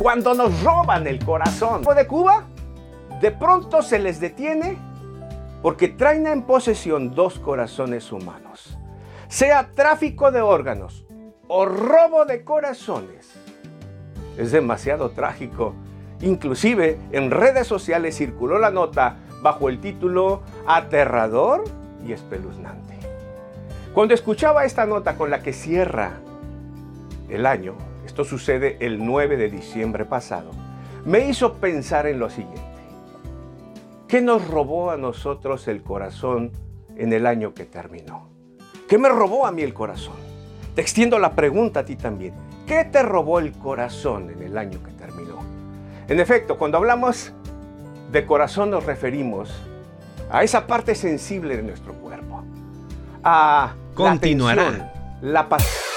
cuando nos roban el corazón. de Cuba, de pronto se les detiene porque traen en posesión dos corazones humanos. Sea tráfico de órganos o robo de corazones. Es demasiado trágico. Inclusive en redes sociales circuló la nota bajo el título Aterrador y espeluznante. Cuando escuchaba esta nota con la que cierra el año, esto sucede el 9 de diciembre pasado, me hizo pensar en lo siguiente. ¿Qué nos robó a nosotros el corazón en el año que terminó? ¿Qué me robó a mí el corazón? Te extiendo la pregunta a ti también. ¿Qué te robó el corazón en el año que terminó? En efecto, cuando hablamos de corazón nos referimos a esa parte sensible de nuestro cuerpo, a Continuará. la la pasión